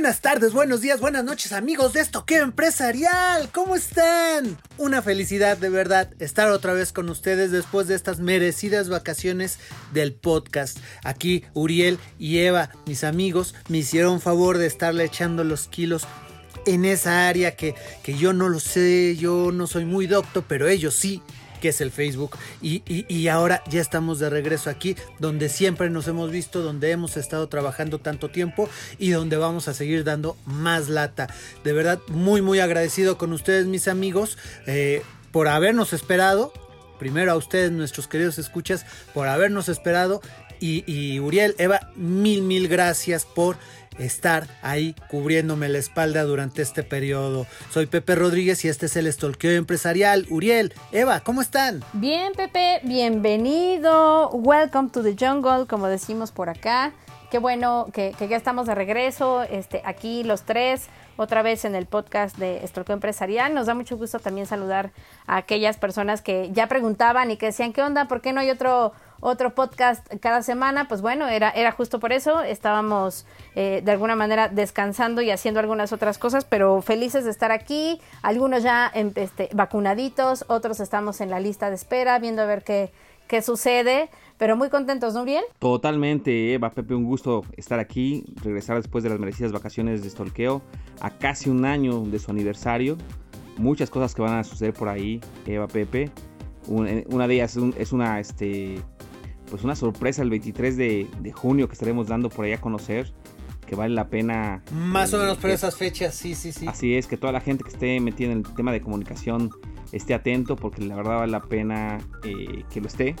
Buenas tardes, buenos días, buenas noches amigos de Estoqueo Empresarial. ¿Cómo están? Una felicidad de verdad estar otra vez con ustedes después de estas merecidas vacaciones del podcast. Aquí Uriel y Eva, mis amigos, me hicieron favor de estarle echando los kilos en esa área que, que yo no lo sé, yo no soy muy docto, pero ellos sí que es el Facebook. Y, ahora ya estamos de regreso aquí, donde siempre nos hemos visto, donde hemos estado trabajando tanto tiempo y donde vamos a seguir dando más lata. De verdad, muy, muy agradecido con ustedes, mis amigos, eh, por habernos esperado. Primero a ustedes, nuestros queridos escuchas, por habernos esperado. Y, y Uriel, Eva, mil, mil gracias por estar ahí cubriéndome la espalda durante este periodo. Soy Pepe Rodríguez y este es el Estolqueo Empresarial. Uriel, Eva, ¿cómo están? Bien, Pepe, bienvenido. Welcome to the jungle, como decimos por acá. Qué bueno que, ya estamos de regreso, este, aquí los tres, otra vez en el podcast de Estolqueo Empresarial. Nos da mucho gusto también saludar a aquellas personas que ya preguntaban y que decían, ¿qué onda? ¿Por qué no hay otro otro podcast cada semana, pues bueno, era, era justo por eso, estábamos eh, de alguna manera descansando y haciendo algunas otras cosas, pero felices de estar aquí, algunos ya este, vacunaditos, otros estamos en la lista de espera, viendo a ver qué, qué sucede, pero muy contentos, ¿no? Totalmente, Eva, Pepe, un gusto estar aquí, regresar después de las merecidas vacaciones de Stolqueo, a casi un año de su aniversario, muchas cosas que van a suceder por ahí, Eva, Pepe, eh, una de ellas es una, este, pues una sorpresa el 23 de, junio que estaremos dando por ahí a conocer que vale la pena. Más o menos por esas fechas, sí, sí, sí. Así es, que toda la gente que esté metida en el tema de comunicación esté atento porque la verdad vale la pena eh, que lo esté,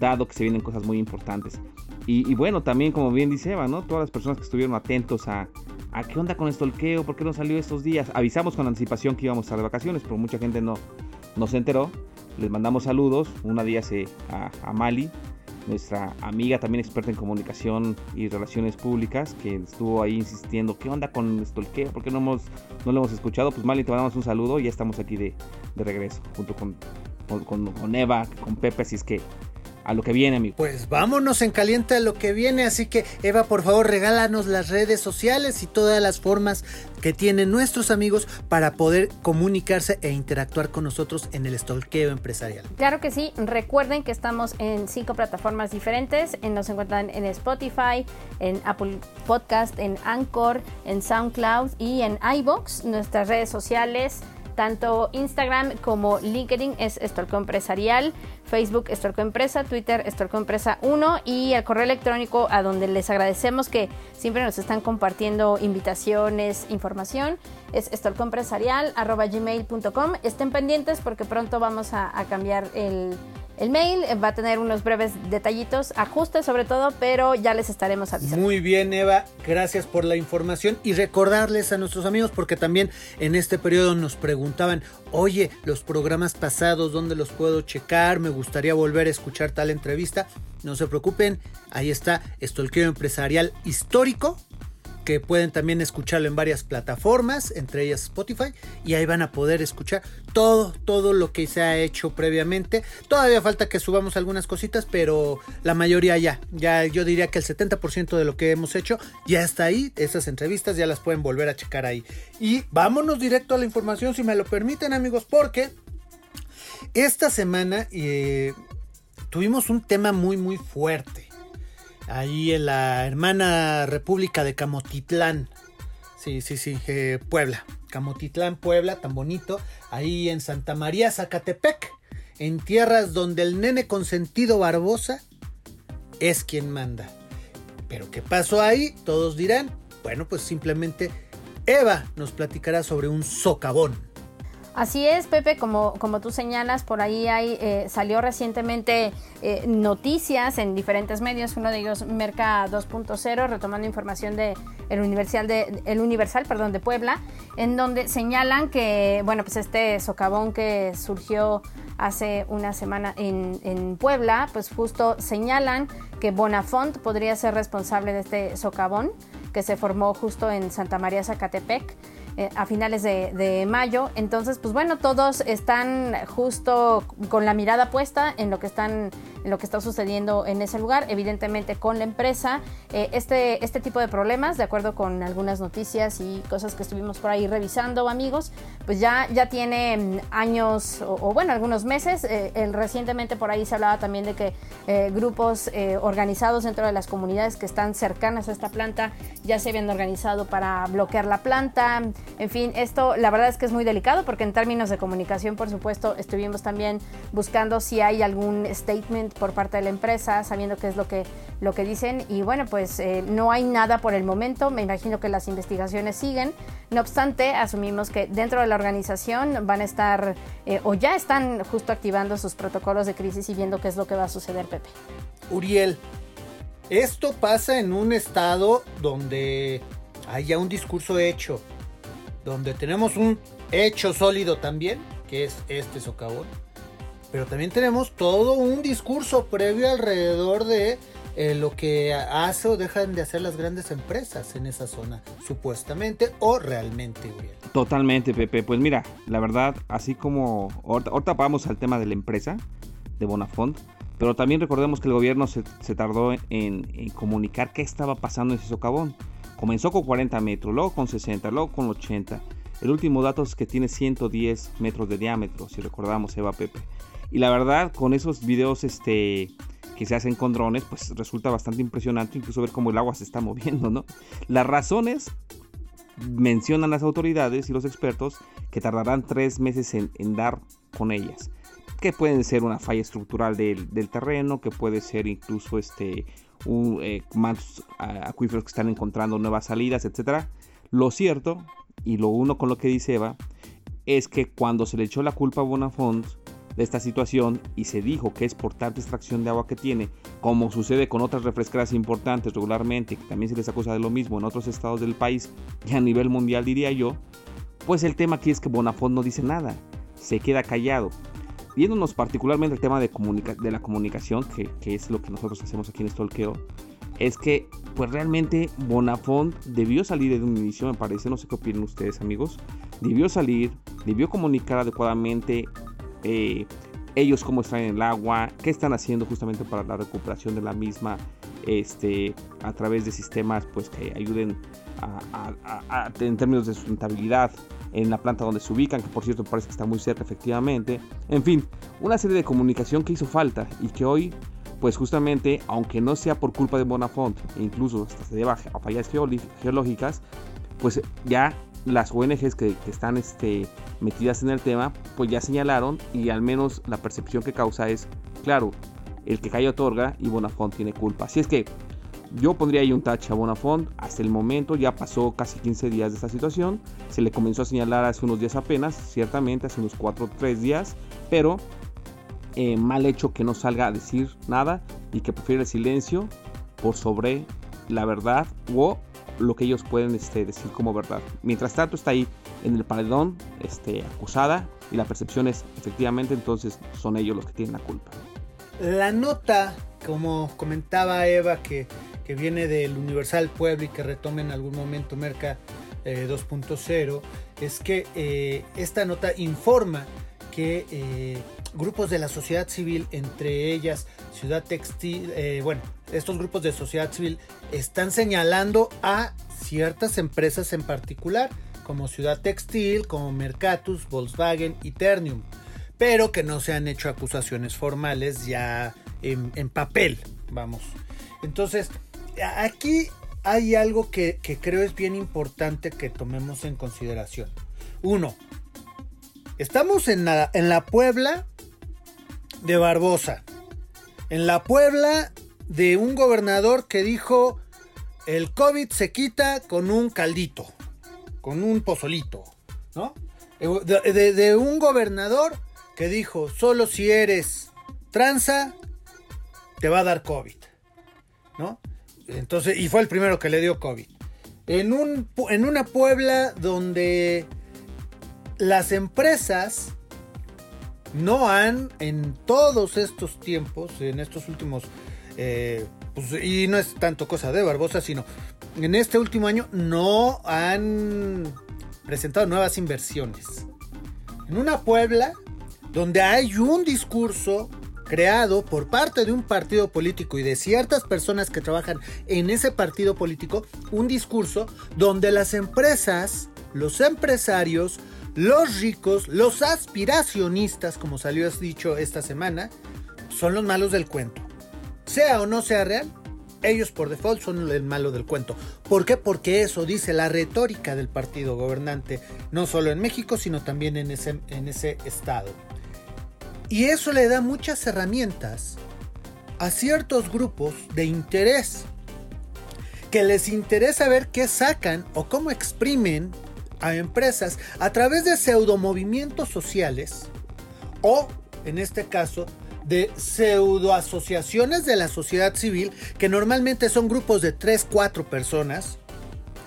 dado que se vienen cosas muy importantes. Y, bueno, también como bien dice Eva, ¿no? Todas las personas que estuvieron atentos a, a qué onda con el tolqueo, por qué no salió estos días. Avisamos con anticipación que íbamos a estar de vacaciones, pero mucha gente no, no se enteró. Les mandamos saludos, una día se, a, a Mali, nuestra amiga también experta en comunicación y relaciones públicas, que estuvo ahí insistiendo, ¿qué onda con qué? ¿Por qué no, hemos, no lo hemos escuchado? Pues Mali, te mandamos un saludo y ya estamos aquí de, de regreso, junto con, con, con Eva, con Pepe, así es que a lo que viene, amigo. Pues vámonos en caliente a lo que viene, así que Eva, por favor, regálanos las redes sociales y todas las formas que tienen nuestros amigos para poder comunicarse e interactuar con nosotros en el stalkeo empresarial. Claro que sí, recuerden que estamos en cinco plataformas diferentes, nos encuentran en Spotify, en Apple Podcast, en Anchor, en SoundCloud y en iBox, nuestras redes sociales tanto Instagram como LinkedIn es Estorco Empresarial, Facebook Estorco Empresa, Twitter Estorco Empresa 1 y el correo electrónico a donde les agradecemos que siempre nos están compartiendo invitaciones, información, es estorcoempresarial.gmail.com. Estén pendientes porque pronto vamos a cambiar el el mail eh, va a tener unos breves detallitos, ajustes sobre todo, pero ya les estaremos avisando. Muy bien, Eva, gracias por la información y recordarles a nuestros amigos, porque también en este periodo nos preguntaban, oye, los programas pasados, ¿dónde los puedo checar? Me gustaría volver a escuchar tal entrevista. No se preocupen, ahí está Estolqueo Empresarial Histórico que pueden también escucharlo en varias plataformas, entre ellas Spotify, y ahí van a poder escuchar todo, todo lo que se ha hecho previamente. Todavía falta que subamos algunas cositas, pero la mayoría ya, ya yo diría que el 70% de lo que hemos hecho ya está ahí, esas entrevistas ya las pueden volver a checar ahí. Y vámonos directo a la información, si me lo permiten amigos, porque esta semana eh, tuvimos un tema muy, muy fuerte ahí en la hermana República de Camotitlán. Sí, sí, sí, eh, Puebla. Camotitlán, Puebla, tan bonito. Ahí en Santa María, Zacatepec. En tierras donde el nene consentido Barbosa es quien manda. Pero ¿qué pasó ahí? Todos dirán. Bueno, pues simplemente Eva nos platicará sobre un socavón. Así es, Pepe, como, como tú señalas, por ahí hay, eh, salió recientemente eh, noticias en diferentes medios, uno de ellos Merca 2.0, retomando información de el Universal de el Universal, perdón, de Puebla, en donde señalan que, bueno, pues este socavón que surgió hace una semana en, en Puebla, pues justo señalan que Bonafont podría ser responsable de este socavón que se formó justo en Santa María Zacatepec eh, a finales de, mayo. Entonces, pues bueno, todos están justo con la mirada puesta en lo que están, en lo que está sucediendo en ese lugar, evidentemente con la empresa. Eh, este, este tipo de problemas, de acuerdo con algunas noticias y cosas que estuvimos por ahí revisando, amigos, pues ya, ya tiene mm, años o, bueno, algunos meses. Eh, recientemente por ahí se hablaba también de que grupos organizados dentro de las comunidades que están cercanas a esta planta ya se habían organizado para bloquear la planta. En fin, esto la verdad es que es muy delicado porque en términos de comunicación, por supuesto, estuvimos también buscando si hay algún statement por parte de la empresa, sabiendo qué es lo que, lo que dicen. Y bueno, pues eh, no hay nada por el momento. Me imagino que las investigaciones siguen. No obstante, asumimos que dentro de la organización van a estar eh, o ya están justo activando sus protocolos de crisis y viendo qué es lo que va a suceder, Pepe. Uriel, esto pasa en un estado donde haya un discurso hecho, donde tenemos un hecho sólido también, que es este socavón, pero también tenemos todo un discurso previo alrededor de eh, lo que hace o dejan de hacer las grandes empresas en esa zona, supuestamente o realmente, Totalmente, Pepe. Pues mira, la verdad, así como ahorita, vamos al tema de la empresa, de Bonafont, pero también recordemos que el gobierno se, tardó en, en, comunicar qué estaba pasando en ese socavón. Comenzó con 40 metros, luego con 60, luego con 80. El último dato es que tiene 110 metros de diámetro, si recordamos Eva Pepe. Y la verdad, con esos videos este, que se hacen con drones, pues resulta bastante impresionante incluso ver cómo el agua se está moviendo, ¿no? Las razones mencionan las autoridades y los expertos que tardarán tres meses en, dar con ellas. Que pueden ser una falla estructural del, del terreno, que puede ser incluso este, eh, más acuíferos que están encontrando nuevas salidas, etcétera. Lo cierto, y lo uno con lo que dice Eva, es que cuando se le echó la culpa a Bonafont de esta situación y se dijo que es por tanta extracción de agua que tiene, como sucede con otras refresqueras importantes regularmente, que también se les acusa de lo mismo en otros estados del país y a nivel mundial diría yo, pues el tema aquí es que Bonafont no dice nada, se queda callado viéndonos particularmente el tema de, la comunicación, que, es lo que nosotros hacemos aquí en Stalkeo, es que pues realmente Bonafont debió salir de un inicio, me parece, no sé qué opinan ustedes amigos, debió salir, debió comunicar adecuadamente eh, ellos cómo están en el agua, qué están haciendo justamente para la recuperación de la misma, este, a través de sistemas pues que ayuden en términos de sustentabilidad en la planta donde se ubican, que por cierto parece que está muy cerca efectivamente. En fin, una serie de comunicación que hizo falta y que hoy, pues justamente, aunque no sea por culpa de Bonafont, e incluso hasta se deba a fallas geológicas, pues ya las ONGs que, están este, metidas en el tema, pues ya señalaron y al menos la percepción que causa es, claro, el que cae otorga y Bonafont tiene culpa. Así es que yo pondría ahí un touch a Bonafont. Hasta el momento ya pasó casi 15 días de esta situación. Se le comenzó a señalar hace unos días apenas, ciertamente hace unos 4 o 3 días. Pero eh, mal hecho que no salga a decir nada y que prefiere el silencio por sobre la verdad o lo que ellos pueden este, decir como verdad. Mientras tanto está ahí en el paredón este, acusada y la percepción es efectivamente entonces son ellos los que tienen la culpa. La nota, como comentaba Eva, que que viene del Universal Puebla y que retome en algún momento Merca 2.0, eh, es que eh, esta nota informa que eh, grupos de la sociedad civil, entre ellas Ciudad Textil, bueno, estos grupos de sociedad civil están señalando a ciertas empresas en particular, como Ciudad Textil, como Mercatus, Volkswagen y Ternium, pero que no se han hecho acusaciones formales ya en papel, vamos. Entonces, aquí hay algo que, creo es bien importante que tomemos en consideración. Uno, estamos en la, Puebla de Barbosa. En la Puebla de un gobernador que dijo, el COVID se quita con un caldito, con un pozolito, ¿no? De, de un gobernador que dijo, solo si eres tranza, te va a dar COVID. Entonces, y fue el primero que le dio COVID. En, un, en una Puebla donde las empresas no han, en todos estos tiempos, en estos últimos, eh, pues, y no es tanto cosa de Barbosa, sino en este último año no han presentado nuevas inversiones. En una Puebla donde hay un discurso creado por parte de un partido político y de ciertas personas que trabajan en ese partido político, un discurso donde las empresas, los empresarios, los ricos, los aspiracionistas, como salió dicho esta semana, son los malos del cuento. Sea o no sea real, ellos por default son el malo del cuento. ¿Por qué? Porque eso dice la retórica del partido gobernante, no solo en México, sino también en ese, en ese estado. Y eso le da muchas herramientas a ciertos grupos de interés que les interesa ver qué sacan o cómo exprimen a empresas a través de pseudomovimientos sociales o, en este caso, de pseudoasociaciones de la sociedad civil que normalmente son grupos de 3, 4 personas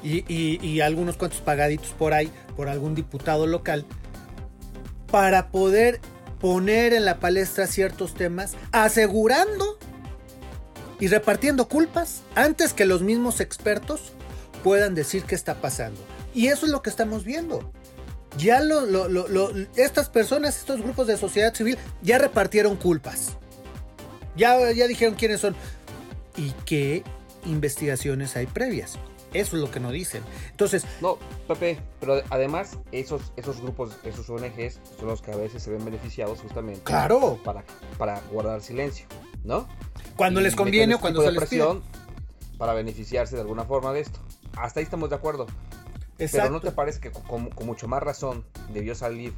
y, y algunos cuantos pagaditos por ahí por algún diputado local para poder poner en la palestra ciertos temas, asegurando y repartiendo culpas antes que los mismos expertos puedan decir qué está pasando. Y eso es lo que estamos viendo. Ya lo, estas personas, estos grupos de sociedad civil, ya repartieron culpas. Ya, ya dijeron quiénes son. ¿Y qué investigaciones hay previas? Eso es lo que no dicen. Entonces. No, Pepe, pero además, esos, esos grupos, esos ONGs, son los que a veces se ven beneficiados justamente. Claro. Para, para guardar silencio, ¿no? Cuando les conviene o cuando se les pide. Para beneficiarse de alguna forma de esto. Hasta ahí estamos de acuerdo. Exacto. Pero ¿no te parece que con, mucho más razón debió salir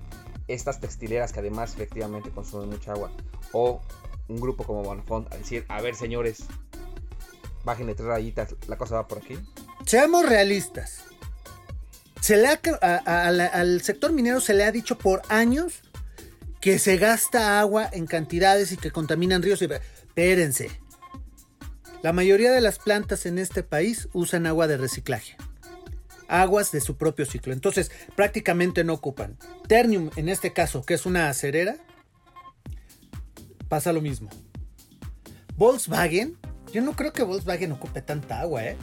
estas textileras que además efectivamente consumen mucha agua? O un grupo como Bonafont a decir, a ver señores, bájenle tres rayitas, la cosa va por aquí. Seamos realistas. Se le al sector minero se le ha dicho por años que se gasta agua en cantidades y que contaminan ríos. Espérense. La mayoría de las plantas en este país usan agua de reciclaje. Aguas de su propio ciclo. Entonces, prácticamente no ocupan. Ternium, en este caso, que es una acerera, pasa lo mismo. Volkswagen, yo no creo que Volkswagen ocupe tanta agua, ¿eh?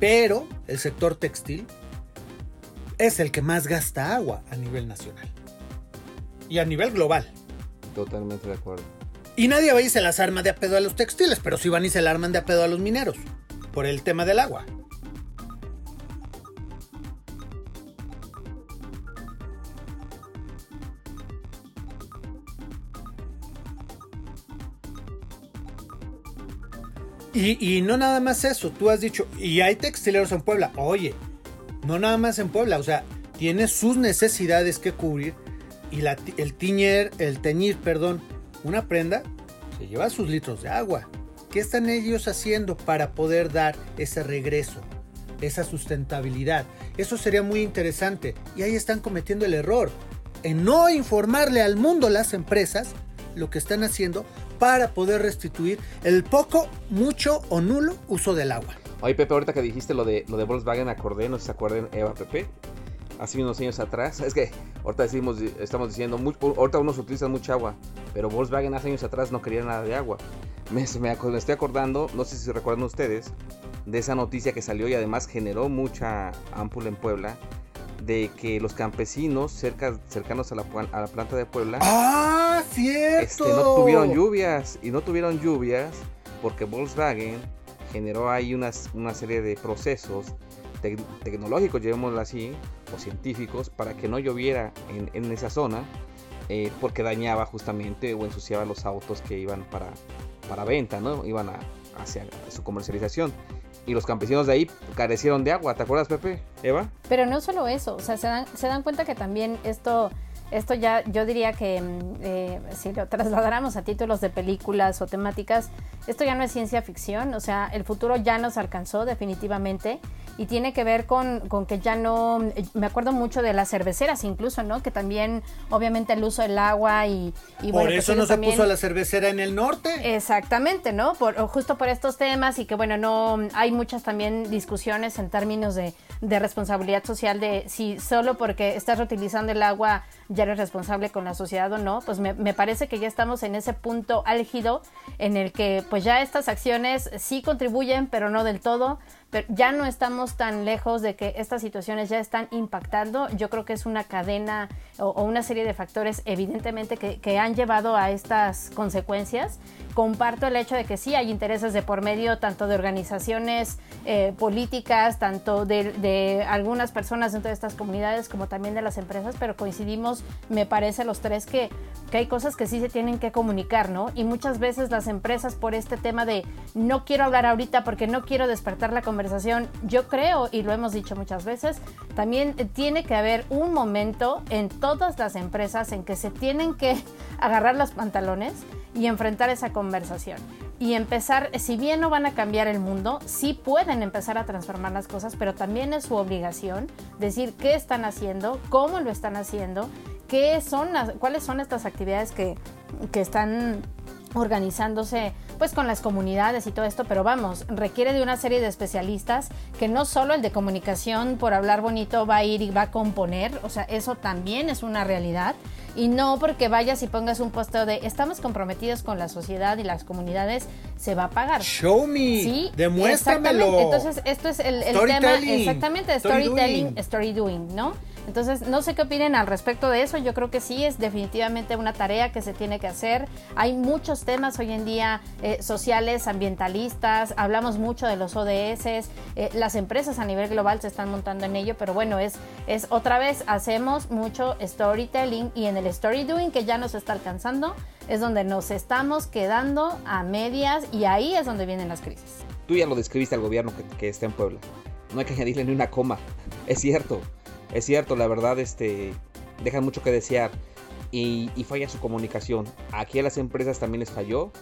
Pero el sector textil es el que más gasta agua a nivel nacional. Y a nivel global. Totalmente de acuerdo. Y nadie va y se las arma de a pedo a los textiles, pero sí van y se la arman de a pedo a los mineros. Por el tema del agua. Y, no nada más eso, tú has dicho, y hay textileros en Puebla. Oye, no nada más en Puebla, o sea, tiene sus necesidades que cubrir y el tiñer, el teñir, perdón, una prenda, se lleva sus litros de agua. ¿Qué están ellos haciendo para poder dar ese regreso, esa sustentabilidad? Eso sería muy interesante. Y ahí están cometiendo el error en no informarle al mundo las empresas lo que están haciendo para poder restituir el poco, mucho o nulo uso del agua. Oye, Pepe, ahorita que dijiste lo de, lo de Volkswagen, acordé, no se acuerdan, Eva, Pepe, hace unos años atrás, es que ahorita decimos, estamos diciendo, ahorita unos utilizan mucha agua, pero Volkswagen hace años atrás no quería nada de agua. Me, me, estoy acordando, no sé si recuerdan ustedes, de esa noticia que salió y además generó mucha ámpula en Puebla, de que los campesinos cerca, cercanos a la, a la planta de Puebla ¡Ah, cierto! Este, no tuvieron lluvias y no tuvieron lluvias porque Volkswagen generó ahí unas, una serie de procesos tecnológicos, llevémoslo así, o científicos, para que no lloviera en, en esa zona, eh, porque dañaba justamente o ensuciaba los autos que iban para, para venta, ¿no? Iban a, hacia su comercialización y los campesinos de ahí carecieron de agua. ¿Te acuerdas, Pepe? Eva. Pero no solo eso, o sea, se dan, se dan cuenta que también esto, esto ya, yo diría que mm, eh, si lo trasladáramos a títulos de películas o temáticas, esto ya no es ciencia ficción, o sea, el futuro ya nos alcanzó definitivamente y tiene que ver con, con, que ya no, me acuerdo mucho de las cerveceras incluso, ¿no? Que también obviamente el uso del agua y... y por pues eso no se puso la cervecera en el norte. Exactamente, ¿no? Por, justo por estos temas y que bueno, no hay muchas también discusiones en términos de, de responsabilidad social de si solo porque estás reutilizando el agua ya eres responsable con la sociedad o no, pues me, me parece que ya estamos en ese punto álgido en el que pues ya estas acciones sí contribuyen, pero no del todo pero ya no estamos tan lejos de que estas situaciones ya están impactando. Yo creo que es una cadena o, una serie de factores evidentemente que, que, han llevado a estas consecuencias. Comparto el hecho de que sí hay intereses de por medio tanto de organizaciones eh, políticas, tanto de, de, algunas personas dentro de estas comunidades como también de las empresas, pero coincidimos, me parece, los tres que, que hay cosas que sí se tienen que comunicar, ¿no? Y muchas veces las empresas por este tema de no quiero hablar ahorita porque no quiero despertar la conversación, yo creo, y lo hemos dicho muchas veces, también tiene que haber un momento en todas las empresas en que se tienen que agarrar los pantalones y enfrentar esa conversación. Y empezar, si bien no van a cambiar el mundo, sí pueden empezar a transformar las cosas, pero también es su obligación decir qué están haciendo, cómo lo están haciendo, qué son cuáles son estas actividades que, que están organizándose pues con las comunidades y todo esto, pero vamos, requiere de una serie de especialistas que no solo el de comunicación por hablar bonito va a ir y va a componer, o sea, eso también es una realidad y no porque vayas y pongas un posteo de estamos comprometidos con la sociedad y las comunidades se va a pagar. Show me. Sí, demuéstramelo. Entonces, esto es el, el tema exactamente, storytelling, story doing, ¿no? Entonces, no sé qué opinen al respecto de eso. Yo creo que sí, es definitivamente una tarea que se tiene que hacer. Hay muchos temas hoy en día eh, sociales, ambientalistas, hablamos mucho de los ODS, eh, las empresas a nivel global se están montando en ello, pero bueno, es, es otra vez, hacemos mucho storytelling y en el story doing que ya nos está alcanzando, es donde nos estamos quedando a medias y ahí es donde vienen las crisis. Tú ya lo describiste al gobierno que, que está en Puebla. No hay que añadirle ni una coma. Es cierto, es cierto, la verdad, este, dejan mucho que desear y, falla su comunicación. Aquí a las empresas también les falló.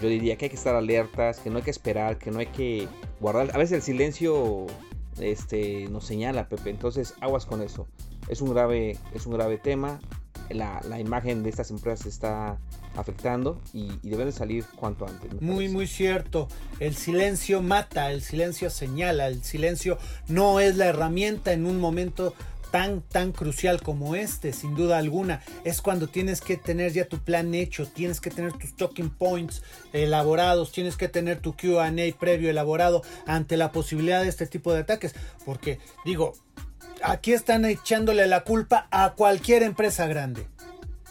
Yo diría que hay que estar alertas, que no hay que esperar, que no hay que guardar. A veces el silencio este, nos señala, Pepe. Entonces, aguas con eso. Es un grave, es un grave tema. La, la imagen de estas empresas está afectando y, deben de salir cuanto antes. Muy, muy cierto. El silencio mata, el silencio señala, el silencio no es la herramienta en un momento tan, tan crucial como este, sin duda alguna, es cuando tienes que tener ya tu plan hecho, tienes que tener tus talking points elaborados, tienes que tener tu QA previo elaborado ante la posibilidad de este tipo de ataques. Porque, digo, aquí están echándole la culpa a cualquier empresa grande,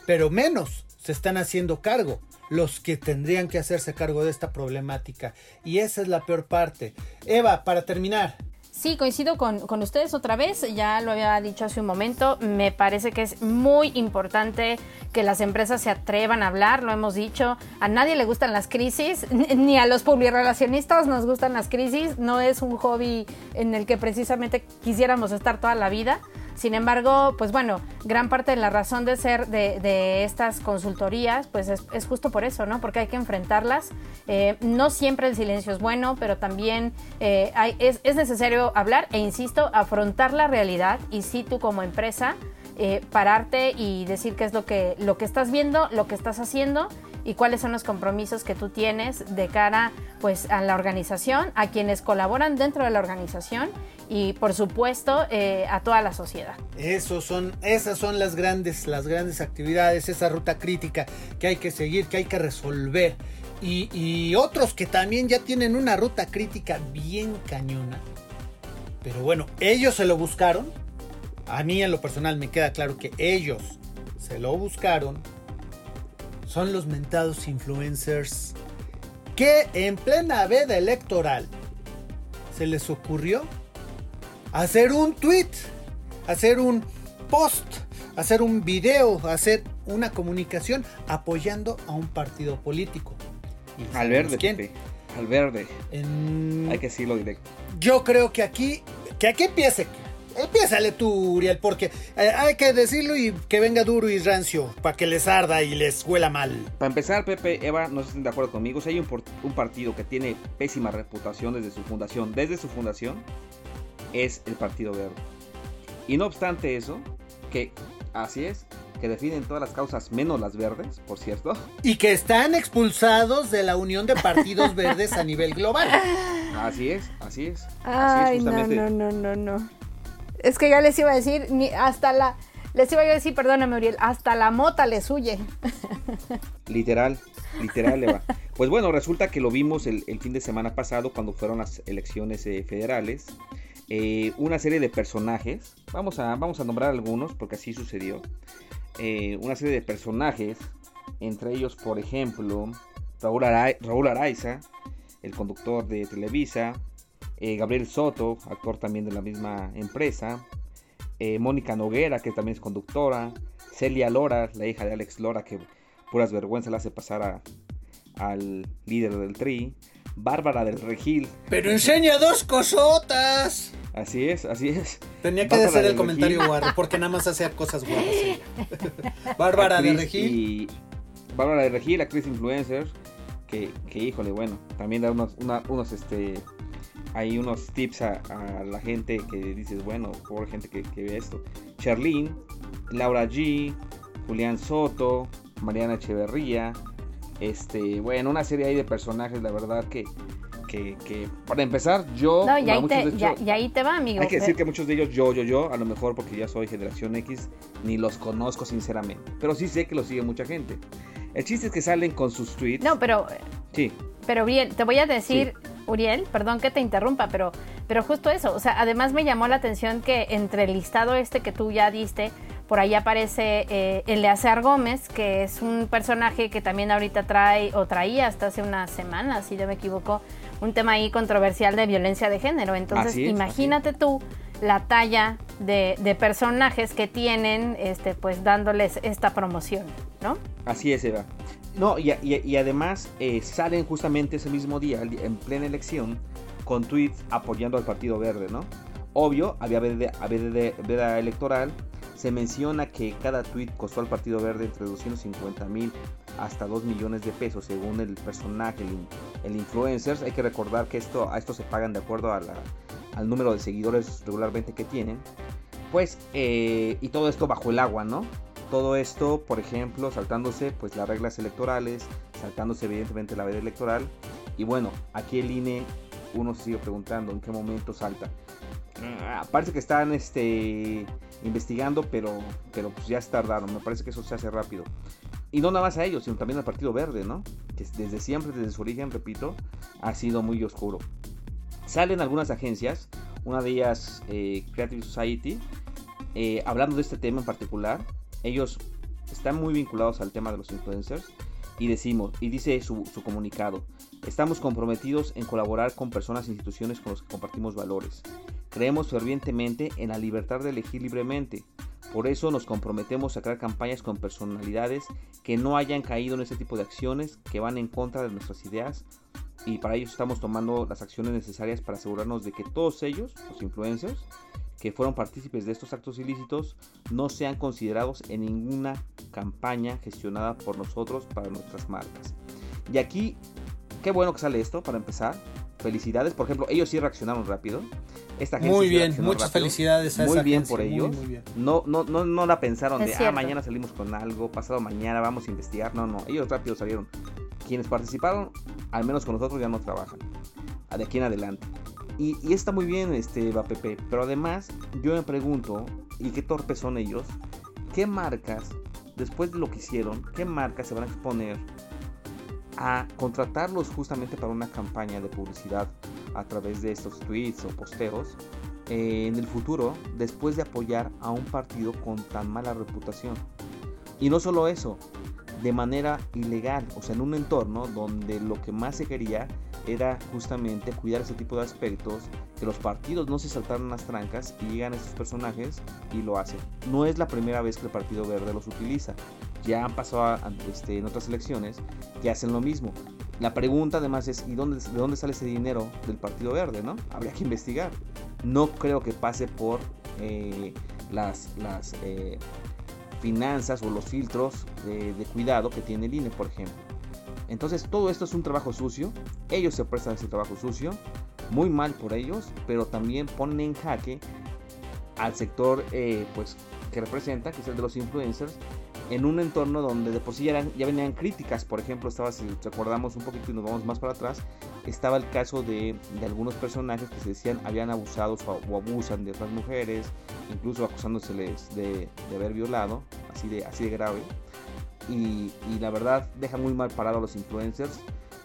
pero menos se están haciendo cargo los que tendrían que hacerse cargo de esta problemática. Y esa es la peor parte. Eva, para terminar, Sí, coincido con, con, ustedes otra vez, ya lo había dicho hace un momento, me parece que es muy importante que las empresas se atrevan a hablar, lo hemos dicho, a nadie le gustan las crisis, ni a los publirelacionistas nos gustan las crisis, no es un hobby en el que precisamente quisiéramos estar toda la vida. Sin embargo, pues bueno, gran parte de la razón de ser de, estas consultorías, pues es, justo por eso, ¿no? Porque hay que enfrentarlas. Eh, no siempre el silencio es bueno, pero también eh, es, necesario hablar e, insisto, afrontar la realidad y si tú como empresa, eh, pararte y decir qué es lo que, lo que estás viendo, lo que estás haciendo y cuáles son los compromisos que tú tienes de cara pues a la organización, a quienes colaboran dentro de la organización y por supuesto eh, a toda la sociedad. Son, esas son las grandes, las grandes actividades, esa ruta crítica que hay que seguir, que hay que resolver. Y, y otros que también ya tienen una ruta crítica bien cañona. Pero bueno, ellos se lo buscaron. A mí en lo personal me queda claro que ellos se lo buscaron son los mentados influencers que en plena veda electoral se les ocurrió hacer un tweet, hacer un post, hacer un video, hacer una comunicación apoyando a un partido político. al verde, ¿quién? al verde. Hay que decirlo directo. Yo creo que aquí, que aquí empiece Empiézale tú, Uriel, porque eh, hay que decirlo y que venga duro y rancio para que les arda y les huela mal. Para empezar, Pepe, Eva, no estén de acuerdo conmigo. Si hay un, un partido que tiene pésima reputación desde su fundación, desde su fundación, es el Partido Verde. Y no obstante eso, que así es, que definen todas las causas menos las verdes, por cierto. Y que están expulsados de la Unión de Partidos Verdes a nivel global. Así es, así es. Ay, no, no, no, no, no. Es que ya les iba a decir, hasta la... Les iba a decir, perdóname, Uriel, hasta la mota les huye. Literal, literal, Eva. Pues bueno, resulta que lo vimos el, fin de semana pasado cuando fueron las elecciones eh, federales. Eh, una serie de personajes, vamos a, vamos a nombrar algunos porque así sucedió. Eh, una serie de personajes, entre ellos, por ejemplo, Raúl, Araiza, el conductor de Televisa, Gabriel Soto, actor también de la misma empresa, Mónica Noguera, que también es conductora, Celia Lora, la hija de Alex Lora, que puras vergüenzas la hace pasar al líder del tri, Bárbara del Regil. Pero enseña dos cosotas. Así es, así es. Tenía que hacer el comentario guarro, porque nada más hacía cosas guarras. Bárbara de Regil. Y Bárbara de Regil, actriz influencer, que, que híjole, bueno, también da unos, unos este, hay unos tips a, la gente que dices, bueno, por gente que, que ve esto. Charlene, Laura G, Julián Soto, Mariana Echeverría, este, bueno, una serie ahí de personajes, la verdad que, que, que para empezar, yo... No, y ahí, te, ya, ahí te va, amigo. Hay que decir que muchos de ellos, yo, yo, yo, a lo mejor porque ya soy generación X, ni los conozco sinceramente, pero sí sé que los sigue mucha gente. El chiste es que salen con sus tweets. No, pero... Sí. Pero bien, te voy a decir, Uriel, perdón que te interrumpa, pero, pero justo eso, o sea, además me llamó la atención que entre el listado este que tú ya diste, por ahí aparece eh, Eleazar Gómez, que es un personaje que también ahorita trae o traía hasta hace unas semanas, si no me equivoco, un tema ahí controversial de violencia de género. Entonces, imagínate tú la talla de, personajes que tienen, este, pues dándoles esta promoción, ¿no? Así es, Eva. No, y, además eh, salen justamente ese mismo día, en plena elección, con tweets apoyando al Partido Verde, ¿no? Obvio, había veda electoral, se menciona que cada tweet costó al Partido Verde entre 250 mil hasta 2 millones de pesos según el personaje, el, influencer. Hay que recordar que esto, a esto se pagan de acuerdo al número de seguidores regularmente que tienen. Pues, eh, y todo esto bajo el agua, ¿no? Todo esto, por ejemplo, saltándose pues las reglas electorales, saltándose evidentemente la veda electoral. Y bueno, aquí el INE uno se sigue preguntando en qué momento salta. Ah, parece que están este, investigando, pero, pero pues ya es tardado. Me parece que eso se hace rápido. Y no nada más a ellos, sino también al Partido Verde, ¿no? Que desde siempre, desde su origen, repito, ha sido muy oscuro. Salen algunas agencias, una de ellas eh, Creative Society, eh, hablando de este tema en particular. Ellos están muy vinculados al tema de los influencers y decimos, y dice su, su, comunicado, estamos comprometidos en colaborar con personas e instituciones con las que compartimos valores. Creemos fervientemente en la libertad de elegir libremente. Por eso nos comprometemos a crear campañas con personalidades que no hayan caído en ese tipo de acciones que van en contra de nuestras ideas y para ello estamos tomando las acciones necesarias para asegurarnos de que todos ellos, los influencers, que fueron partícipes de estos actos ilícitos, no sean considerados en ninguna campaña gestionada por nosotros para nuestras marcas. Y aquí, qué bueno que sale esto para empezar. Felicidades, por ejemplo, ellos sí reaccionaron rápido muy bien, muchas felicidades a Muy bien por ellos. No, no, no, no la pensaron de, ah, mañana salimos con algo, pasado mañana vamos a investigar. No, no, ellos rápido salieron. Quienes participaron, al menos con nosotros, ya no trabajan. De aquí en adelante. Y, está muy bien, este, va Pepe. Pero además, yo me pregunto, y qué torpes son ellos, ¿qué marcas, después de lo que hicieron, qué marcas se van a exponer a contratarlos justamente para una campaña de publicidad a través de estos tweets o posteos eh, en el futuro después de apoyar a un partido con tan mala reputación. Y no solo eso, de manera ilegal, o sea, en un entorno donde lo que más se quería era justamente cuidar ese tipo de aspectos, que los partidos no se saltaran las trancas y llegan estos personajes y lo hacen. No es la primera vez que el Partido Verde los utiliza, ya han pasado este, en otras elecciones y hacen lo mismo. La pregunta además es, ¿y dónde, de dónde sale ese dinero del Partido Verde? ¿no? Habría que investigar. No creo que pase por eh, las, eh, finanzas o los filtros de, cuidado que tiene el INE, por ejemplo. Entonces todo esto es un trabajo sucio. Ellos se prestan ese trabajo sucio. muy mal por ellos, pero también ponen en jaque al sector eh, pues que representa, que es el de los influencers, en un entorno donde de por sí ya, venían críticas. Por ejemplo, estaba, si recordamos un poquito y nos vamos más para atrás, estaba el caso de, de algunos personajes que se decían habían abusado o, abusan de otras mujeres, incluso acusándoseles de, de haber violado, así de, así de grave. Y, la verdad deja muy mal parado a los influencers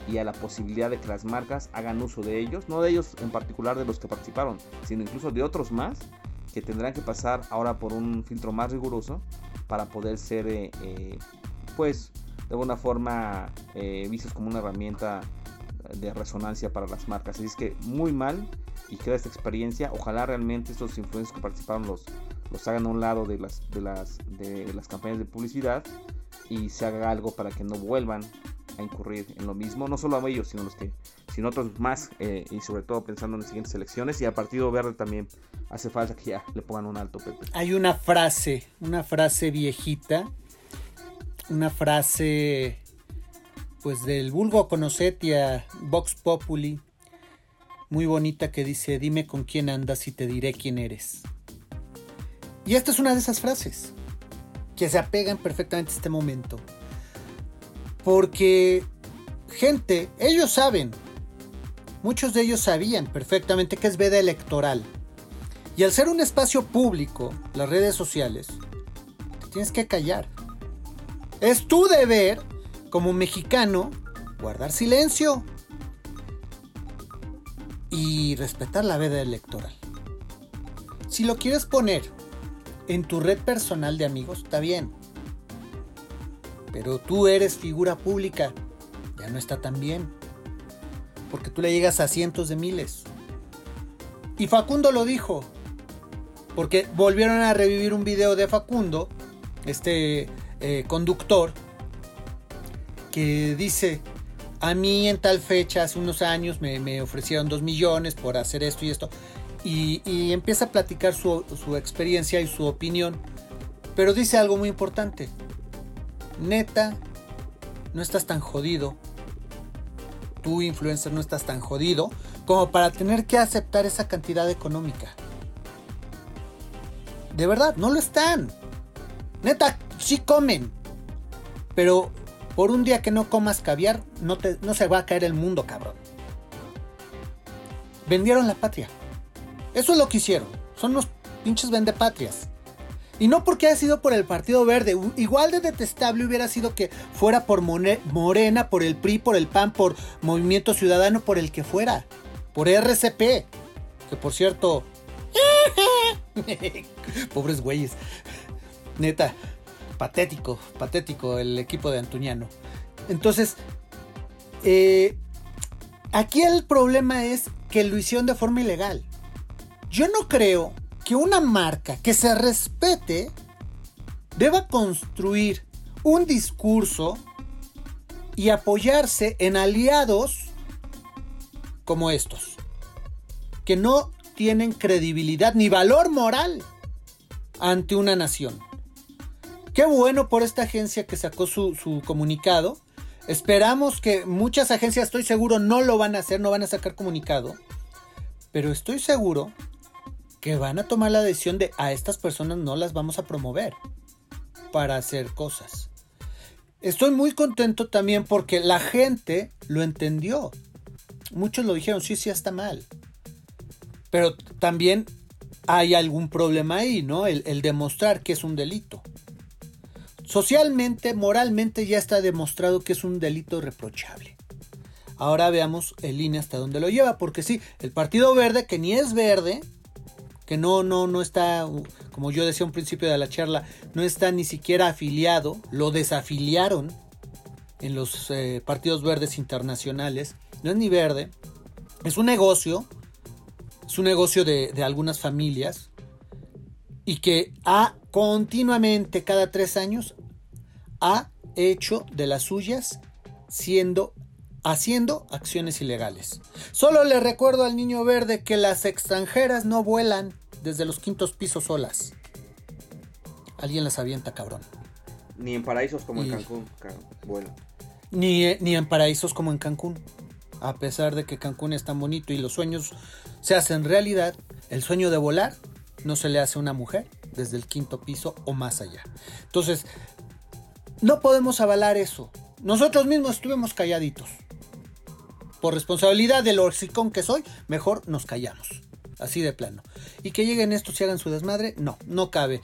y a la posibilidad de que las marcas hagan uso de ellos, no de ellos en particular de los que participaron, sino incluso de otros más que tendrán que pasar ahora por un filtro más riguroso para poder ser, eh, eh, pues, de alguna forma eh, como una herramienta de resonancia para las marcas. Así es que muy mal y queda esta experiencia. Ojalá realmente estos influencers que participaron los, los hagan a un lado de las, de, las, de las campañas de publicidad y se haga algo para que no vuelvan a incurrir en lo mismo, no solo a ellos, sino los que, sino otros más, eh, y sobre todo pensando en las siguientes elecciones, y al Partido Verde también hace falta que ya le pongan un alto, Pepe. Hay una frase, una frase viejita, una frase, pues del vulgo conocetia, Vox Populi, muy bonita que dice, dime con quién andas y te diré quién eres. Y esta es una de esas frases que se apegan perfectamente a este momento. Porque, gente, ellos saben, muchos de ellos sabían perfectamente que es veda electoral. Y al ser un espacio público, las redes sociales, te tienes que callar. Es tu deber, como mexicano, guardar silencio y respetar la veda electoral. Si lo quieres poner en tu red personal de amigos, está bien. Pero tú eres figura pública. Ya no está tan bien. Porque tú le llegas a cientos de miles. Y Facundo lo dijo. Porque volvieron a revivir un video de Facundo, este eh, conductor, que dice, a mí en tal fecha, hace unos años, me, me ofrecieron dos millones por hacer esto y esto. Y, empieza a platicar su, su experiencia y su opinión. Pero dice algo muy importante neta, no estás tan jodido. Tú, influencer, no estás tan jodido como para tener que aceptar esa cantidad económica. De verdad, no lo están. Neta, sí comen. Pero por un día que no comas caviar, no, te, no se va a caer el mundo, cabrón. Vendieron la patria. Eso es lo que hicieron. Son unos pinches vendepatrias. Y no porque haya sido por el Partido Verde. Igual de detestable hubiera sido que fuera por Morena, por el PRI, por el PAN, por Movimiento Ciudadano, por el que fuera. Por RCP. Que por cierto... Pobres güeyes. Neta. Patético, patético el equipo de Antuñano. Entonces, eh, aquí el problema es que lo hicieron de forma ilegal. Yo no creo que una marca que se respete deba construir un discurso y apoyarse en aliados como estos, que no tienen credibilidad ni valor moral ante una nación. Qué bueno por esta agencia que sacó su, comunicado. Esperamos que muchas agencias, estoy seguro, no lo van a hacer, no van a sacar comunicado. Pero estoy seguro que van a tomar la decisión de a estas personas no las vamos a promover para hacer cosas. Estoy muy contento también porque la gente lo entendió. Muchos lo dijeron, sí, sí, está mal. Pero también hay algún problema ahí, ¿no? El, demostrar que es un delito. Socialmente, moralmente ya está demostrado que es un delito reprochable. Ahora veamos el INE hasta dónde lo lleva, porque sí, el Partido Verde, que ni es verde, que no, no, no está, como yo decía un principio de la charla, no está ni siquiera afiliado, lo desafiliaron en los eh, partidos verdes internacionales, no es ni verde, es un negocio, es un negocio de, de algunas familias y que ha continuamente, cada tres años, ha hecho de las suyas siendo haciendo acciones ilegales. Solo le recuerdo al niño verde que las extranjeras no vuelan desde los quintos pisos solas. Alguien las avienta, cabrón. Ni en paraísos como y... en Cancún, cabrón, vuelan. Ni, ni en paraísos como en Cancún. a pesar de que Cancún es tan bonito y los sueños se hacen realidad, el sueño de volar no se le hace a una mujer desde el quinto piso o más allá. Entonces, no podemos avalar eso. Nosotros mismos estuvimos calladitos. Por responsabilidad del hocicón que soy, mejor nos callamos. Así de plano. Y que lleguen estos y hagan su desmadre, no, no cabe.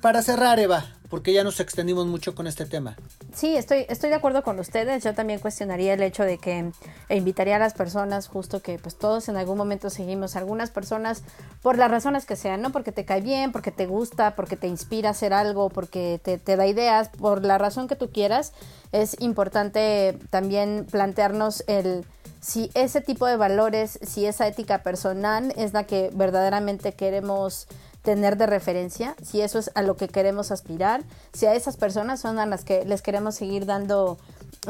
para cerrar, Eva, porque ya nos extendimos mucho con este tema. Sí, estoy, estoy de acuerdo con ustedes. Yo también cuestionaría el hecho de que e invitaría a las personas, justo que pues todos en algún momento seguimos algunas personas por las razones que sean, ¿no? Porque te cae bien, porque te gusta, porque te inspira a hacer algo, porque te, te da ideas, por la razón que tú quieras. Es importante también plantearnos el si ese tipo de valores, si esa ética personal es la que verdaderamente queremos tener de referencia, si eso es a lo que queremos aspirar, si a esas personas son a las que les queremos seguir dando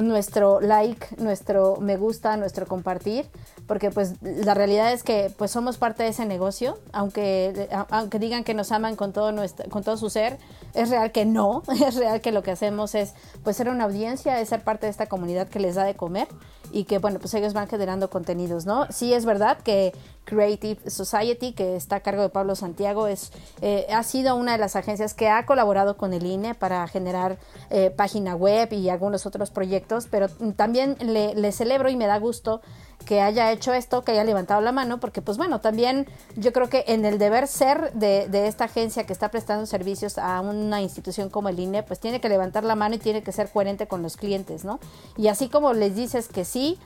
nuestro like, nuestro me gusta, nuestro compartir, porque pues la realidad es que pues somos parte de ese negocio, aunque, aunque digan que nos aman con todo, nuestro, con todo su ser, es real que no, es real que lo que hacemos es pues ser una audiencia, es ser parte de esta comunidad que les da de comer y que bueno, pues ellos van generando contenidos, ¿no? Sí es verdad que Creative Society, que está a cargo de Pablo Santiago, es, eh, ha sido una de las agencias que ha colaborado con el INE para generar eh, página web y algunos otros proyectos, pero también le, le celebro y me da gusto que haya hecho esto, que haya levantado la mano, porque pues bueno, también yo creo que en el deber ser de, de, esta agencia que está prestando servicios a una institución como el INE, pues tiene que levantar la mano y tiene que ser coherente con los clientes, ¿no? Y así como les dices que sí,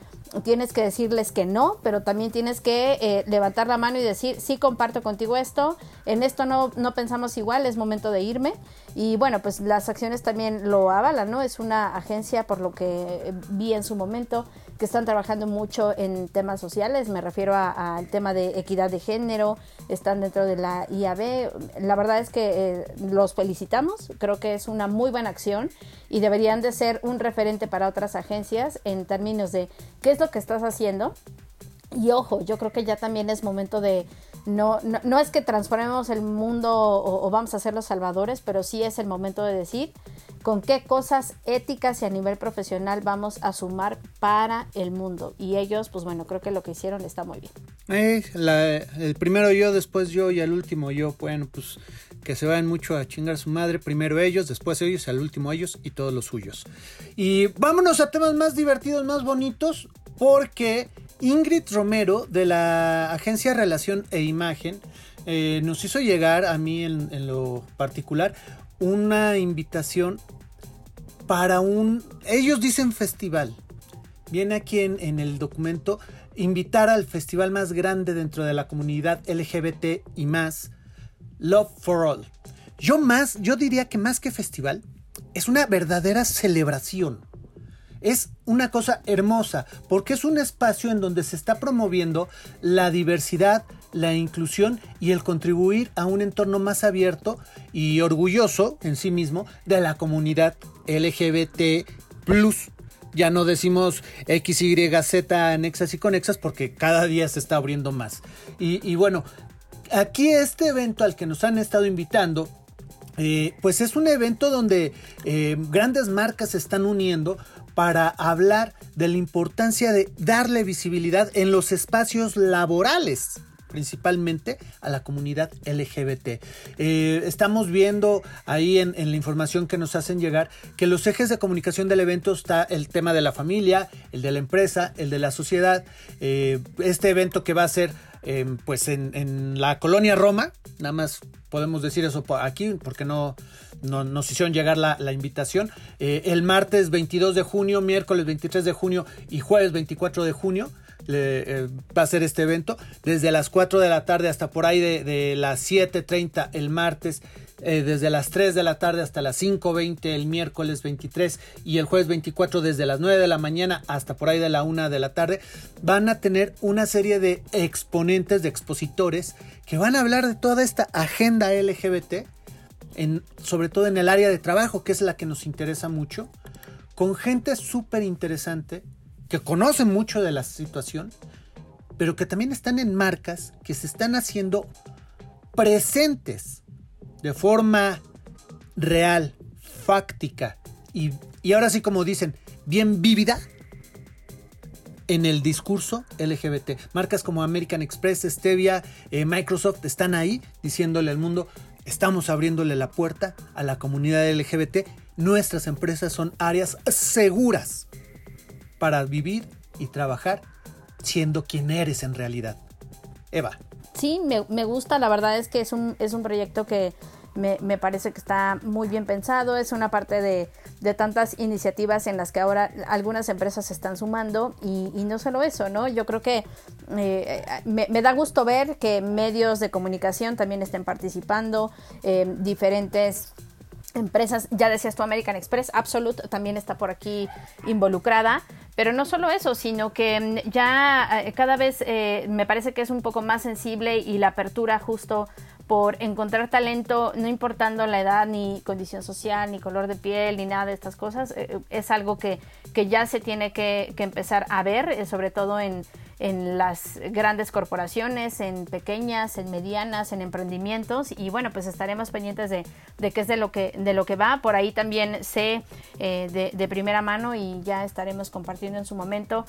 tienes que decirles que no, pero también tienes que eh, levantar la mano y decir, sí comparto contigo esto, en esto no, no pensamos igual, es momento de irme. Y bueno, pues las acciones también lo avalan, ¿no? Es una agencia, por lo que vi en su momento, que están trabajando mucho en temas sociales, me refiero al tema de equidad de género, están dentro de la IAB. La verdad es que eh, los felicitamos, creo que es una muy buena acción y deberían de ser un referente para otras agencias en términos de qué es lo que estás haciendo. Y ojo, yo creo que ya también es momento de, no, no, es que transformemos el mundo o, o, vamos a ser los salvadores, pero sí es el momento de decir, con qué cosas éticas y a nivel profesional vamos a sumar para el mundo. Y ellos, pues bueno, creo que lo que hicieron está muy bien. Eh, el primero yo, después yo y al último yo, bueno, pues que se vayan mucho a chingar su madre, primero ellos, después ellos, al último ellos y todos los suyos. Y vámonos a temas más divertidos, más bonitos, porque Ingrid Romero de la agencia Relación e Imagen eh, nos hizo llegar a mí en lo particular una invitación para un, ellos dicen festival. Viene aquí en, el documento invitar al festival más grande dentro de la comunidad LGBT y más, Love for All. Yo más, yo diría que más que festival, es una verdadera celebración. Es una cosa hermosa, porque es un espacio en donde se está promoviendo la diversidad, la inclusión y el contribuir a un entorno más abierto y orgulloso en sí mismo de la comunidad LGBT. Ya no decimos X, Y, Z, anexas y conexas porque cada día se está abriendo más. Y, bueno, aquí este evento al que nos han estado invitando eh, pues es un evento donde eh, grandes marcas se están uniendo para hablar de la importancia de darle visibilidad en los espacios laborales principalmente a la comunidad LGBT. Eh, estamos viendo ahí en, la información que nos hacen llegar que los ejes de comunicación del evento está el tema de la familia, el de la empresa, el de la sociedad. Eh, este evento que va a ser pues en, la colonia Roma, nada más podemos decir eso aquí porque no, nos hicieron llegar la, invitación. Eh, el martes 22 de junio, miércoles 23 de junio y jueves 24 de junio. Eh, va a ser este evento desde las 4 de la tarde hasta por ahí de, las 7.30 el martes, eh, desde las 3 de la tarde hasta las 5.20 el miércoles 23 y el jueves 24 desde las 9 de la mañana hasta por ahí de la 1 de la tarde, van a tener una serie de exponentes, de expositores que van a hablar de toda esta agenda LGBT, en, sobre todo en el área de trabajo, que es la que nos interesa mucho, con gente súper interesante que conocen mucho de la situación, pero que también están en marcas que se están haciendo presentes de forma real, fáctica y, ahora sí como dicen, bien vívida en el discurso LGBT. Marcas como American Express, Stevia, eh, Microsoft están ahí diciéndole al mundo, estamos abriéndole la puerta a la comunidad LGBT. Nuestras empresas son áreas seguras para vivir y trabajar siendo quien eres en realidad. Eva. Sí, me, me gusta, la verdad es que es un, es un proyecto que me, parece que está muy bien pensado, es una parte de, tantas iniciativas en las que ahora algunas empresas se están sumando y, no solo eso, ¿no? Yo creo que eh, me, da gusto ver que medios de comunicación también estén participando, eh, diferentes empresas, ya decías tú American Express, Absolute también está por aquí involucrada, pero no solo eso, sino que mm, ya eh, cada vez me parece que es un poco más sensible y la apertura justo por encontrar talento, no importando la edad, ni condición social, ni color de piel, ni nada de estas cosas, eh, es algo que, que, ya se tiene que, empezar a ver, eh, sobre todo en, en las grandes corporaciones, en pequeñas, en medianas, en emprendimientos y bueno, pues estaremos pendientes de, de qué es de lo que, de lo que va. Por ahí también sé eh, de, de, primera mano y ya estaremos compartiendo en su momento.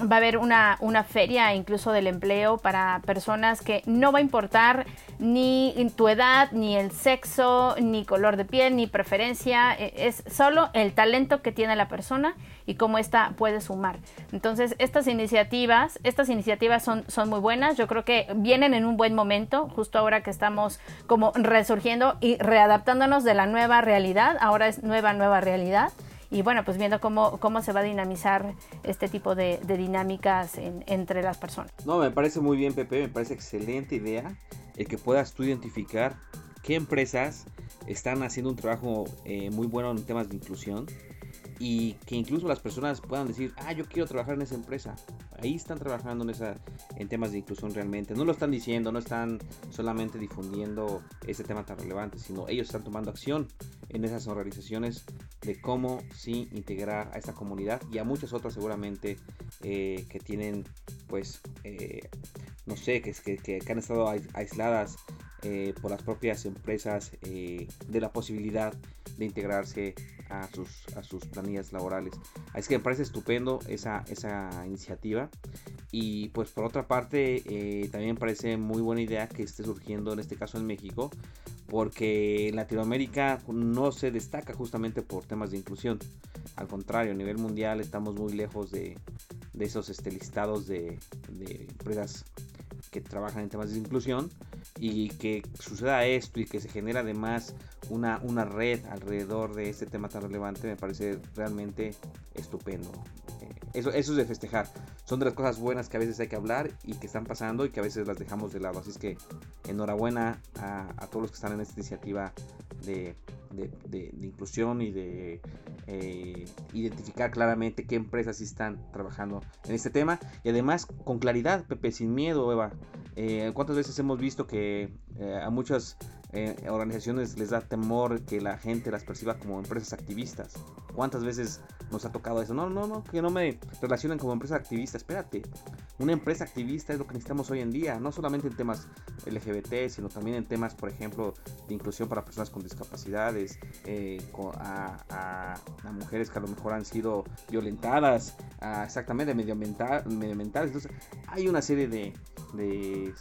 Va a haber una, una feria incluso del empleo para personas que no va a importar ni tu edad, ni el sexo, ni color de piel, ni preferencia. E, es solo el talento que tiene la persona y cómo ésta puede sumar. Entonces, estas iniciativas, estas iniciativas son, son muy buenas. Yo creo que vienen en un buen momento, justo ahora que estamos como resurgiendo y readaptándonos de la nueva realidad. Ahora es nueva, nueva realidad. Y bueno, pues viendo cómo, cómo se va a dinamizar este tipo de, dinámicas entre las personas. No, me parece muy bien, Pepe, me parece excelente idea el que puedas tú identificar qué empresas están haciendo un trabajo eh, muy bueno en temas de inclusión y que incluso las personas puedan decir, ah, yo quiero trabajar en esa empresa. Ahí están trabajando en, esa, en temas de inclusión realmente. No lo están diciendo, no están solamente difundiendo ese tema tan relevante, sino ellos están tomando acción en esas organizaciones de cómo sí integrar a esta comunidad y a muchas otras seguramente eh, que tienen, pues, eh, no sé, que, que, que han estado aisladas eh, por las propias empresas de la posibilidad de integrarse a sus, a sus laborales. Así que me parece estupendo esa, esa iniciativa. Y pues por otra parte, eh, también parece muy buena idea que esté surgiendo en este caso en México, porque Latinoamérica no se destaca justamente por temas de inclusión. Al contrario, a nivel mundial estamos muy lejos de, de esos este, listados de empresas que trabajan en temas de inclusión y que suceda esto y que se genera además una, una red alrededor de este tema tan relevante me parece realmente estupendo. Eh, eso, eso es de festejar. Son de las cosas buenas que a veces hay que hablar y que están pasando y que a veces las dejamos de lado. Así es que enhorabuena a, a todos los que están en esta iniciativa de, de, inclusión y de eh, identificar claramente qué empresas están trabajando en este tema y además con claridad, Pepe, sin miedo, Eva. Eh, ¿Cuántas veces hemos visto que eh, a muchas organizaciones les da temor que la gente las perciba como empresas activistas? ¿Cuántas veces nos ha tocado eso? No, no, no, que no me relacionen como empresa activista. Espérate, una empresa activista es lo que necesitamos hoy en día, no solamente en temas LGBT, sino también en temas, por ejemplo, de inclusión para personas con discapacidades, eh, a, mujeres que a lo mejor han sido violentadas, exactamente medioambientales. Entonces, hay una serie de,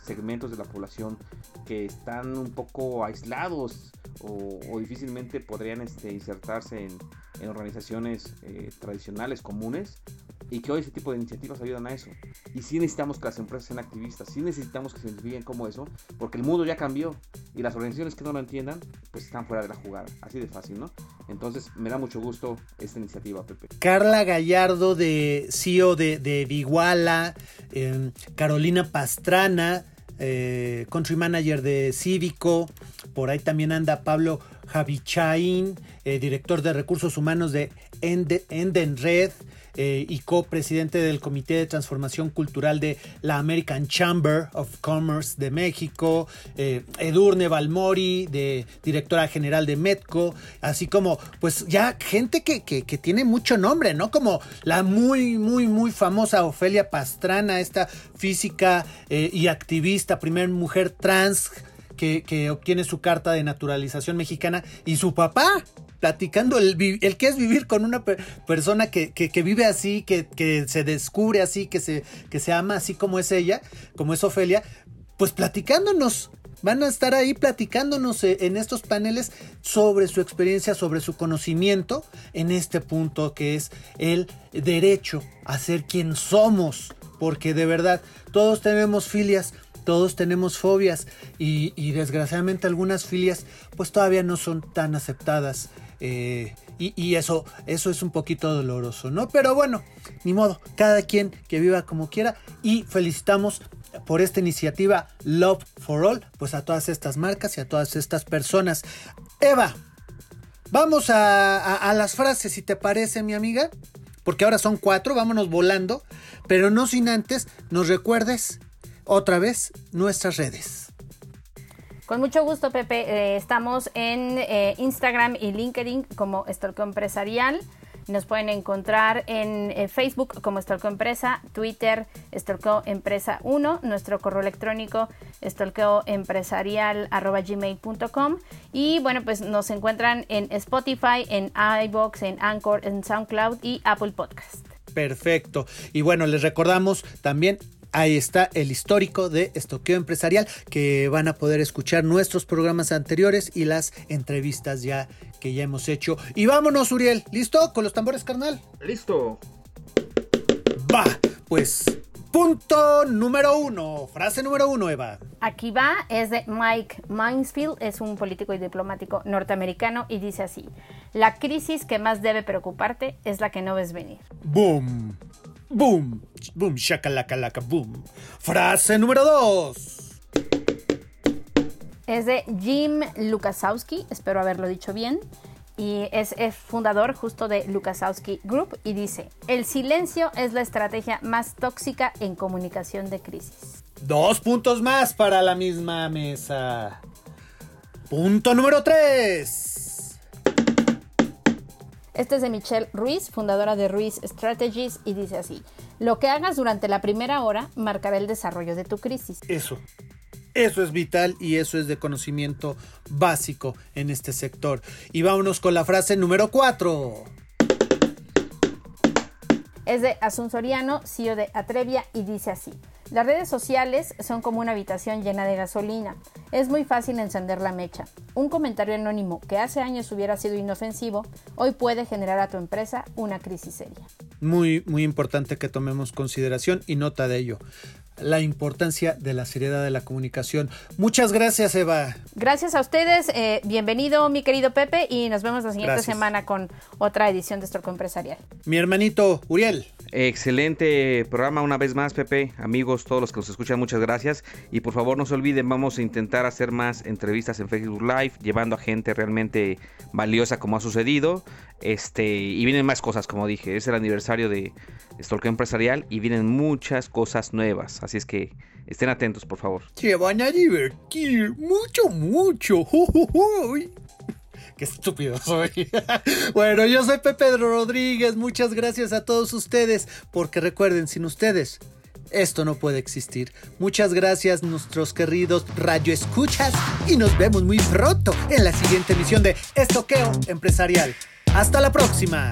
segmentos de la población que están un poco aislados o, difícilmente podrían este, insertarse en, organizaciones eh, tradicionales comunes y que hoy ese tipo de iniciativas ayudan a eso. Y sí necesitamos que las empresas sean activistas, sí necesitamos que se identifiquen como eso, porque el mundo ya cambió y las organizaciones que no lo entiendan, pues están fuera de la jugada. Así de fácil, ¿no? Entonces me da mucho gusto esta iniciativa, Pepe. Carla Gallardo, de CEO de, de Viguala, em, Carolina Pastrana, eh, country manager de Cívico, por ahí también anda Pablo Javichain, eh, director de recursos humanos de Enden Red eh, y copresidente del Comité de Transformación Cultural de la American Chamber of Commerce de México, eh, Edurne Balmori, de directora general de Metco, así como pues ya gente que, tiene mucho nombre, ¿no? Como la muy, muy, muy famosa Ofelia Pastrana, esta física eh, y activista, primer mujer trans que, obtiene su carta de naturalización mexicana y su papá platicando el, que es vivir con una persona que, vive así, que, que, se descubre así, que se, que se ama así como es ella, como es Ofelia, pues platicándonos. Van a estar ahí platicándonos eh, en estos paneles sobre su experiencia, sobre su conocimiento en este punto que es el derecho a ser quien somos. Porque de verdad, todos tenemos filias, todos tenemos fobias y, desgraciadamente algunas filias pues todavía no son tan aceptadas. Eh, y, eso, eso es un poquito doloroso, ¿no? Pero bueno, ni modo, cada quien que viva como quiera y felicitamos por esta iniciativa Love for All, pues a todas estas marcas y a todas estas personas. Eva, vamos a las frases, si te parece, mi amiga, porque ahora son cuatro, vámonos volando, pero no sin antes nos recuerdes otra vez nuestras redes. Con mucho gusto, Pepe. Eh, estamos en eh, Instagram y LinkedIn como Estorco Empresarial. Nos pueden encontrar en eh, Facebook como Estorco Empresa, Twitter Estorco Empresa 1, nuestro correo electrónico gmail.com y bueno, pues nos encuentran en Spotify, en iBox, en Anchor, en SoundCloud y Apple Podcast. Perfecto. Y bueno, les recordamos también Ahí está el histórico de Estoqueo Empresarial, que van a poder escuchar nuestros programas anteriores y las entrevistas ya que ya hemos hecho. Y vámonos, Uriel. ¿Listo? ¿Con los tambores, carnal? Listo. Va, pues Punto número uno, frase número uno, Eva. Aquí va, es de Mike Mansfield, es un político y diplomático norteamericano y dice así, la crisis que más debe preocuparte es la que no ves venir. Boom. Boom, boom, shakalaka, boom. Frase número dos. Es de Jim Lukasowski, espero haberlo dicho bien, y es, fundador justo de Lukasowski Group y dice, el silencio es la estrategia más tóxica en comunicación de crisis. Dos puntos más para la misma mesa. Punto número tres. Este es de Michelle Ruiz, fundadora de Ruiz Strategies, y dice así, lo que hagas durante la primera hora marcará el desarrollo de tu crisis. Eso, eso es vital y eso es de conocimiento básico en este sector. Y vámonos con la frase número 4. Es de Asun Soriano, CEO de Atrevia, y dice así. Las redes sociales son como una habitación llena de gasolina. Es muy fácil encender la mecha. Un comentario anónimo que hace años hubiera sido inofensivo, hoy puede generar a tu empresa una crisis seria. Muy, muy importante que tomemos consideración y nota de ello la importancia de la seriedad de la comunicación. Muchas gracias, Eva. Gracias a ustedes. Eh, bienvenido, mi querido Pepe, y nos vemos la siguiente semana con otra edición de Estorco Empresarial. Mi hermanito Uriel. Excelente programa una vez más, Pepe. Amigos, todos los que nos escuchan, muchas gracias. Y por favor, no se olviden, vamos a intentar hacer más entrevistas en Facebook Live, llevando a gente realmente valiosa como ha sucedido. Este, y vienen más cosas, como dije. Es el aniversario de Stalker Empresarial y vienen muchas cosas nuevas. Así es que estén atentos, por favor. Se van a divertir mucho, mucho. Qué estúpido soy. bueno, yo soy Pepe Rodríguez. Muchas gracias a todos ustedes. Porque recuerden, sin ustedes, esto no puede existir. Muchas gracias, nuestros queridos radio escuchas. Y nos vemos muy pronto en la siguiente emisión de Estoqueo Empresarial. Hasta la próxima.